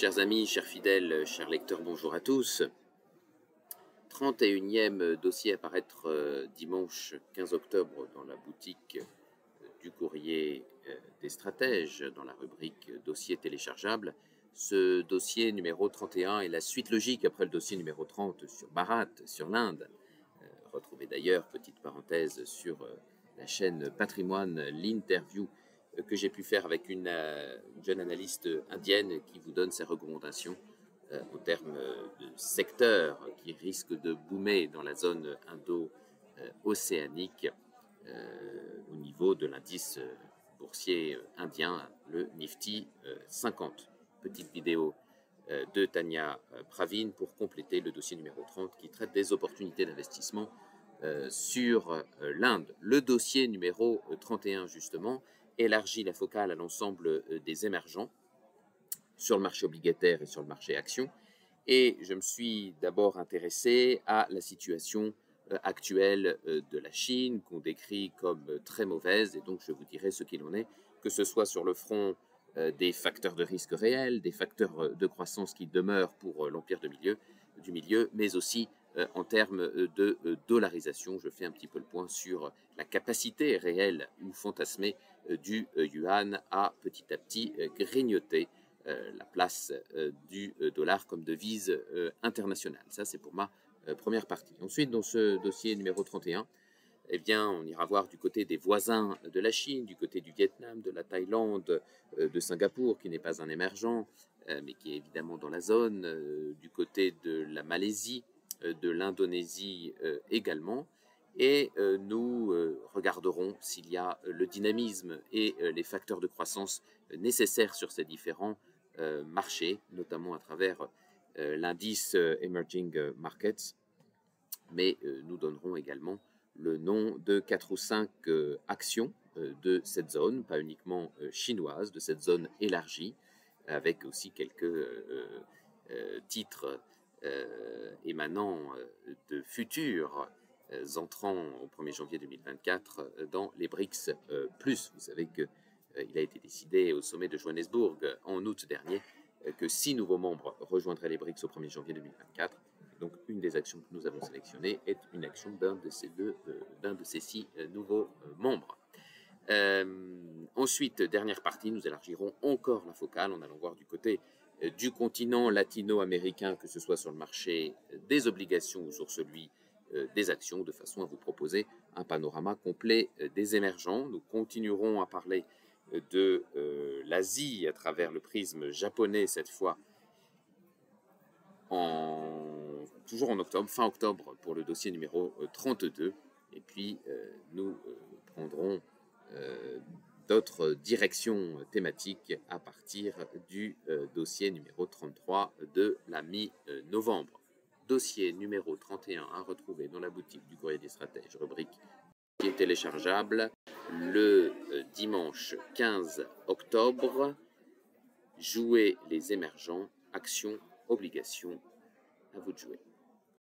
Chers amis, chers fidèles, chers lecteurs, bonjour à tous. 31e dossier à paraître euh, dimanche 15 octobre dans la boutique euh, du courrier euh, des stratèges dans la rubrique dossier téléchargeable. Ce dossier numéro 31 est la suite logique après le dossier numéro 30 sur Bharat, sur l'Inde. Retrouvez d'ailleurs, petite parenthèse, sur la chaîne Patrimoine, l'interview que j'ai pu faire avec une, jeune analyste indienne qui vous donne ses recommandations en termes de secteurs qui risquent de boomer dans la zone indo-océanique au niveau de l'indice boursier indien, le Nifty 50. Petite vidéo de Tania Pravin pour compléter le dossier numéro 30 qui traite des opportunités d'investissement sur l'Inde. Le dossier numéro 31 justement élargit la focale à l'ensemble des émergents sur le marché obligataire et sur le marché action. Et je me suis d'abord intéressé à la situation euh, actuelle euh, de la Chine, qu'on décrit comme euh, très mauvaise, et donc je vous dirai ce qu'il en est, que ce soit sur le front des facteurs de risque réels, des facteurs de croissance qui demeurent pour l'empire du milieu, mais aussi en termes de dollarisation. Je fais un petit peu le point sur la capacité réelle ou fantasmée du yuan à petit à petit grignoter euh, la place euh, du euh, dollar comme devise internationale. Ça, c'est pour ma première partie. Ensuite, dans ce dossier numéro 31, eh bien, on ira voir du côté des voisins de la Chine, du côté du Vietnam, de la Thaïlande, de Singapour, qui n'est pas un émergent, mais qui est évidemment dans la zone, du côté de la Malaisie, de l'Indonésie également. Et nous regarderons s'il y a le dynamisme et les facteurs de croissance nécessaires sur ces différents euh, marché, notamment à travers euh, l'indice euh, Emerging Markets, mais nous donnerons également le nom de quatre ou cinq actions de cette zone, pas uniquement chinoise, de cette zone élargie, avec aussi quelques titres émanant de futurs entrants au 1er janvier 2024 dans les BRICS+. Vous savez que euh, il a été décidé au sommet de Johannesburg euh, en août dernier euh, que six nouveaux membres rejoindraient les BRICS au 1er janvier 2024. Donc, une des actions que nous avons sélectionnées est une action d'un de ces deux, d'un de ces six nouveaux membres. ensuite, dernière partie, nous élargirons encore la focale en allant voir du côté du continent latino-américain, que ce soit sur le marché des obligations ou sur celui des actions, de façon à vous proposer un panorama complet des émergents. Nous continuerons à parler de euh, l'Asie à travers le prisme japonais cette fois, toujours en octobre, fin octobre pour le dossier numéro 32. Euh, Et puis euh, nous prendrons d'autres directions thématiques à partir du dossier numéro 33 de la mi-novembre. Dossier numéro 31 à retrouver dans la boutique du courrier des stratèges, rubrique qui est téléchargeable le euh, dimanche 15 octobre. Jouer les émergents, actions, obligations. À vous de jouer.